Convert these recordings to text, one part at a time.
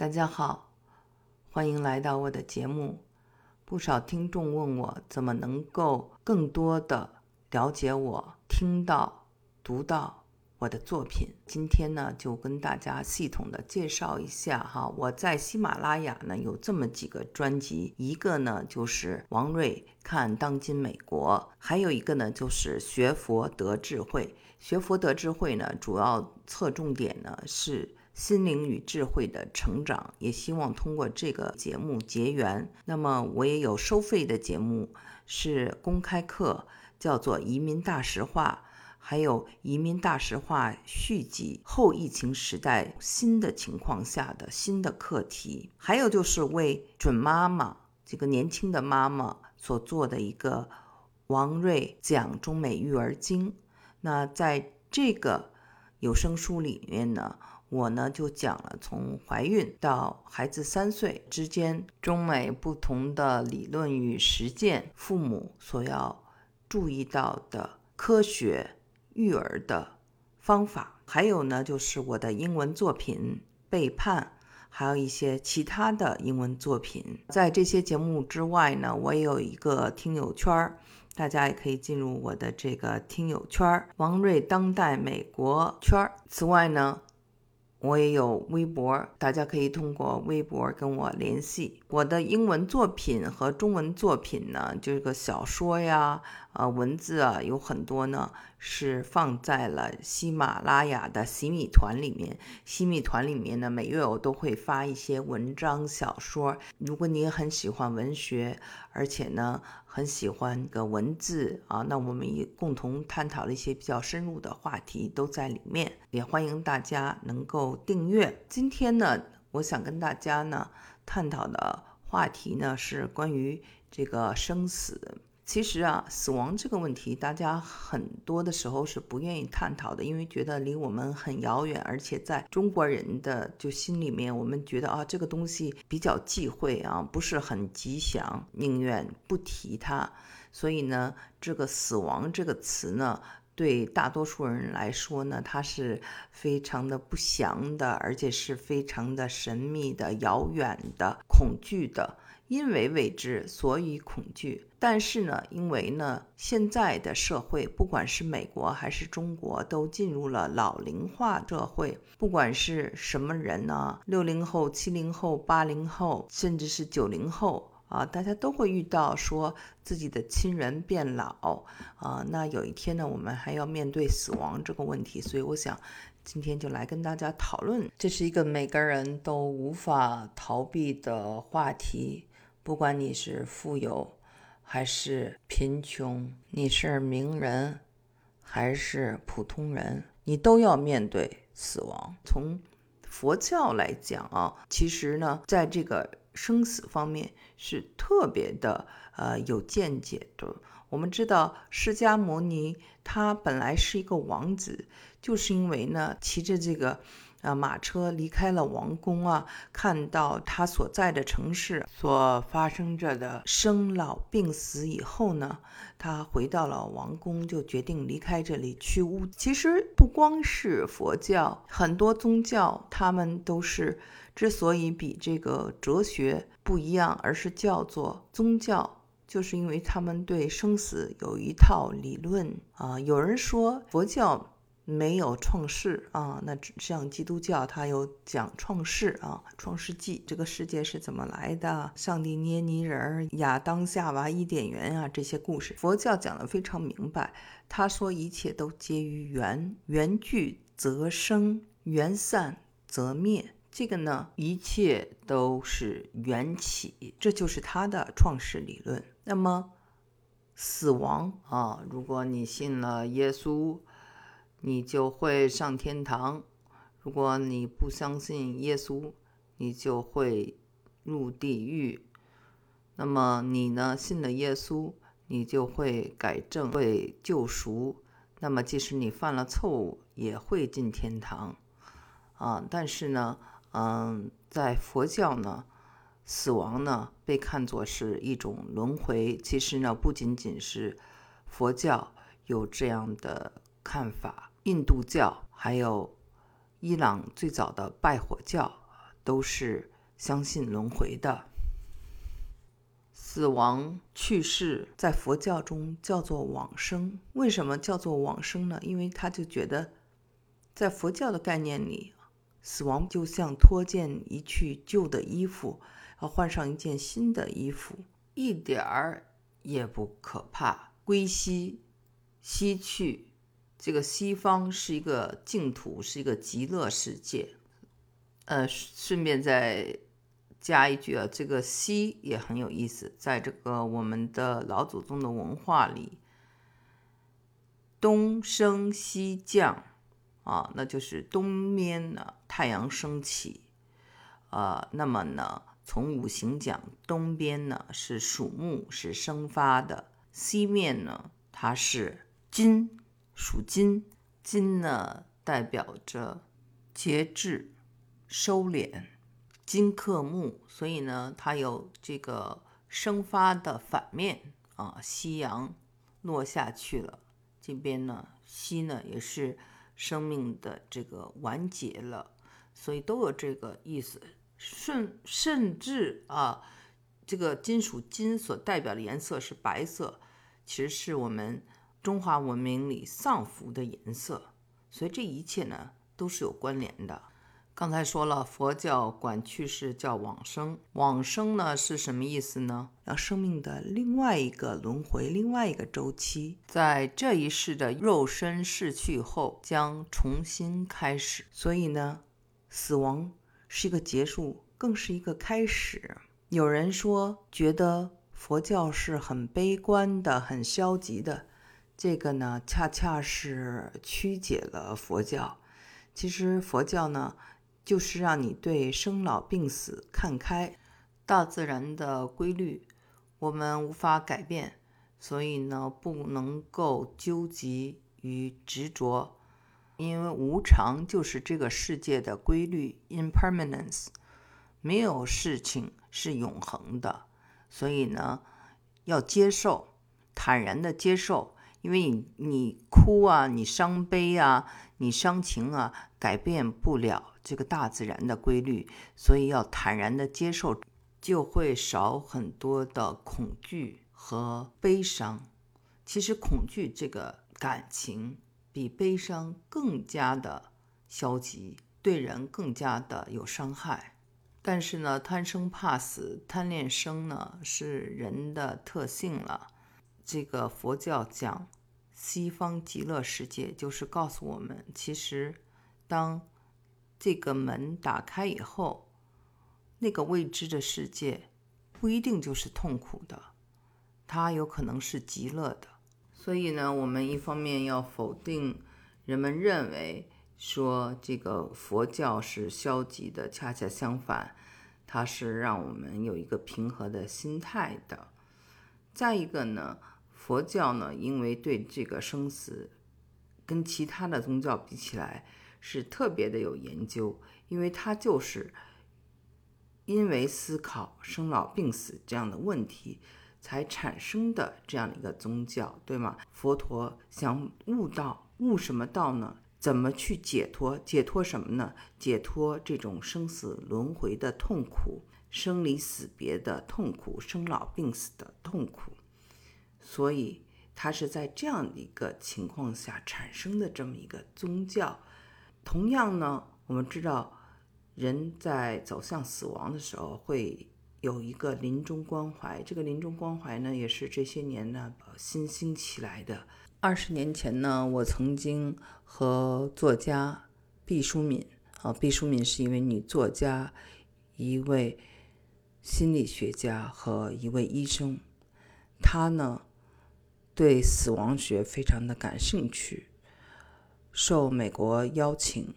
大家好，欢迎来到我的节目。不少听众问我怎么能够更多的了解我、听到、读到我的作品。今天呢，就跟大家系统的介绍一下哈。我在喜马拉雅呢有这么几个专辑，一个呢就是王瑞看当今美国，还有一个呢就是学佛得智慧。学佛得智慧呢，主要侧重点呢是。心灵与智慧的成长，也希望通过这个节目结缘。那么我也有收费的节目，是公开课，叫做《移民大实话》，还有《移民大实话》续集后疫情时代新的情况下的新的课题，还有就是为准妈妈这个年轻的妈妈所做的一个王瑞讲中美育儿经。那在这个有声书里面呢。我呢就讲了从怀孕到孩子三岁之间中美不同的理论与实践，父母所要注意到的科学育儿的方法，还有呢就是我的英文作品《背叛》，还有一些其他的英文作品。在这些节目之外呢，我也有一个听友圈儿，大家也可以进入我的这个听友圈儿“王瑞当代美国圈儿”。此外呢。我也有微博，大家可以通过微博跟我联系。我的英文作品和中文作品呢，就这个小说呀，啊，文字啊，有很多呢，是放在了喜马拉雅的喜米团里面。喜米团里面呢，每月我都会发一些文章、小说。如果你也很喜欢文学，而且呢，很喜欢个文字啊，那我们也共同探讨了一些比较深入的话题，都在里面。也欢迎大家能够订阅。今天呢，我想跟大家呢探讨的话题呢是关于这个生死。其实啊，死亡这个问题，大家很多的时候是不愿意探讨的，因为觉得离我们很遥远，而且在中国人的就心里面，我们觉得啊，这个东西比较忌讳啊，不是很吉祥，宁愿不提它。所以呢，这个死亡这个词呢，对大多数人来说呢，它是非常的不祥的，而且是非常的神秘的、遥远的、恐惧的。因为未知，所以恐惧。但是呢，因为呢，现在的社会，不管是美国还是中国，都进入了老龄化社会。不管是什么人呢，六零后、七零后、八零后，甚至是九零后啊，大家都会遇到说自己的亲人变老啊。那有一天呢，我们还要面对死亡这个问题。所以，我想今天就来跟大家讨论，这是一个每个人都无法逃避的话题。不管你是富有还是贫穷，你是名人还是普通人，你都要面对死亡。从佛教来讲啊，其实呢，在这个生死方面是特别的呃有见解的。我们知道释迦牟尼他本来是一个王子，就是因为呢骑着这个。啊，马车离开了王宫啊，看到他所在的城市所发生着的生老病死以后呢，他回到了王宫，就决定离开这里去悟。其实不光是佛教，很多宗教他们都是之所以比这个哲学不一样，而是叫做宗教，就是因为他们对生死有一套理论啊。有人说佛教。没有创世啊，那像基督教，它有讲创世啊，创世纪这个世界是怎么来的？上帝捏泥人儿，亚当夏娃伊甸园啊，这些故事，佛教讲的非常明白。他说一切都皆于缘，缘聚则生，缘散则灭。这个呢，一切都是缘起，这就是他的创世理论。那么死亡啊，如果你信了耶稣。你就会上天堂。如果你不相信耶稣，你就会入地狱。那么你呢？信了耶稣，你就会改正、会救赎。那么即使你犯了错误，也会进天堂。啊，但是呢，嗯，在佛教呢，死亡呢被看作是一种轮回。其实呢，不仅仅是佛教有这样的看法。印度教还有伊朗最早的拜火教都是相信轮回的。死亡去世在佛教中叫做往生。为什么叫做往生呢？因为他就觉得，在佛教的概念里，死亡就像脱件一去旧的衣服，要换上一件新的衣服，一点儿也不可怕。归西，西去，这个西方是一个净土，是一个极乐世界。呃，顺便再。加一句啊，这个西也很有意思，在这个我们的老祖宗的文化里，东升西降啊，那就是东面呢太阳升起，呃，那么呢从五行讲，东边呢是属木，是生发的；西面呢它是金，属金，金呢代表着节制、收敛。金克木，所以呢，它有这个生发的反面啊。夕阳落下去了，这边呢，西呢也是生命的这个完结了，所以都有这个意思。甚甚至啊，这个金属金所代表的颜色是白色，其实是我们中华文明里丧服的颜色，所以这一切呢都是有关联的。刚才说了，佛教管去世叫往生。往生呢是什么意思呢？让生命的另外一个轮回，另外一个周期，在这一世的肉身逝去后，将重新开始。所以呢，死亡是一个结束，更是一个开始。有人说，觉得佛教是很悲观的、很消极的，这个呢，恰恰是曲解了佛教。其实佛教呢。就是让你对生老病死看开，大自然的规律我们无法改变，所以呢不能够纠结于执着，因为无常就是这个世界的规律，impermanence，没有事情是永恒的，所以呢要接受，坦然的接受，因为你你哭啊，你伤悲啊，你伤情啊，改变不了。这个大自然的规律，所以要坦然的接受，就会少很多的恐惧和悲伤。其实恐惧这个感情比悲伤更加的消极，对人更加的有伤害。但是呢，贪生怕死、贪恋生呢，是人的特性了。这个佛教讲西方极乐世界，就是告诉我们，其实当这个门打开以后，那个未知的世界不一定就是痛苦的，它有可能是极乐的。所以呢，我们一方面要否定人们认为说这个佛教是消极的，恰恰相反，它是让我们有一个平和的心态的。再一个呢，佛教呢，因为对这个生死跟其他的宗教比起来，是特别的有研究，因为它就是因为思考生老病死这样的问题才产生的这样的一个宗教，对吗？佛陀想悟道，悟什么道呢？怎么去解脱？解脱什么呢？解脱这种生死轮回的痛苦、生离死别的痛苦、生老病死的痛苦。所以，它是在这样的一个情况下产生的这么一个宗教。同样呢，我们知道，人在走向死亡的时候会有一个临终关怀。这个临终关怀呢，也是这些年呢新兴起来的。二十年前呢，我曾经和作家毕淑敏啊，毕淑敏是一位女作家，一位心理学家和一位医生。他呢，对死亡学非常的感兴趣。受美国邀请，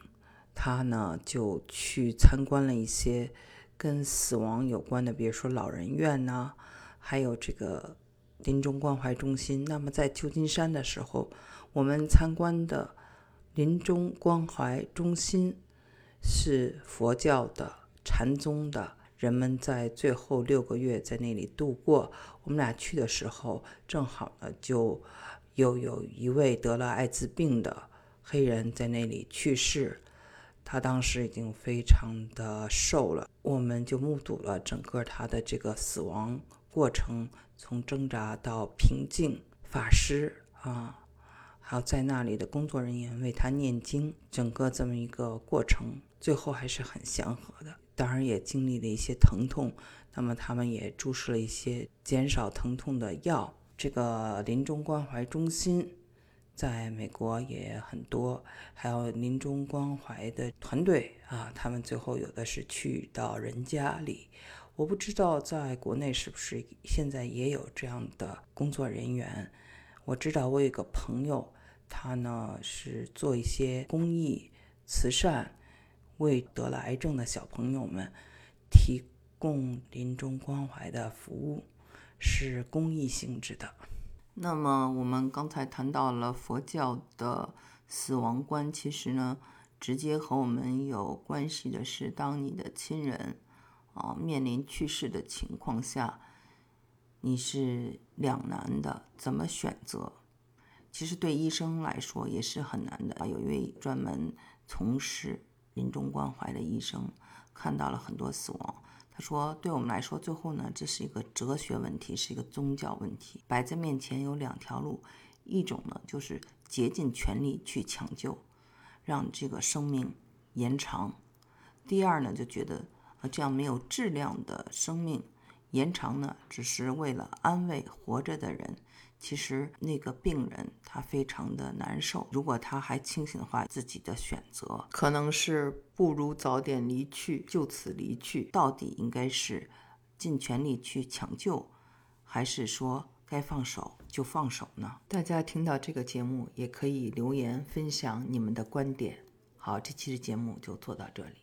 他呢就去参观了一些跟死亡有关的，比如说老人院呐，还有这个临终关怀中心。那么在旧金山的时候，我们参观的临终关怀中心是佛教的、禅宗的，人们在最后六个月在那里度过。我们俩去的时候，正好呢就又有一位得了艾滋病的。黑人在那里去世，他当时已经非常的瘦了，我们就目睹了整个他的这个死亡过程，从挣扎到平静。法师啊，还有在那里的工作人员为他念经，整个这么一个过程，最后还是很祥和的。当然也经历了一些疼痛，那么他们也注射了一些减少疼痛的药。这个临终关怀中心。在美国也很多，还有临终关怀的团队啊，他们最后有的是去到人家里，我不知道在国内是不是现在也有这样的工作人员。我知道我有个朋友，他呢是做一些公益慈善，为得了癌症的小朋友们提供临终关怀的服务，是公益性质的。那么我们刚才谈到了佛教的死亡观，其实呢，直接和我们有关系的是，当你的亲人啊面临去世的情况下，你是两难的，怎么选择？其实对医生来说也是很难的。有一位专门从事临终关怀的医生，看到了很多死亡。他说：“对我们来说，最后呢，这是一个哲学问题，是一个宗教问题。摆在面前有两条路，一种呢就是竭尽全力去抢救，让这个生命延长；第二呢，就觉得呃这样没有质量的生命延长呢，只是为了安慰活着的人。”其实那个病人他非常的难受，如果他还清醒的话，自己的选择可能是不如早点离去，就此离去。到底应该是尽全力去抢救，还是说该放手就放手呢？大家听到这个节目也可以留言分享你们的观点。好，这期的节目就做到这里。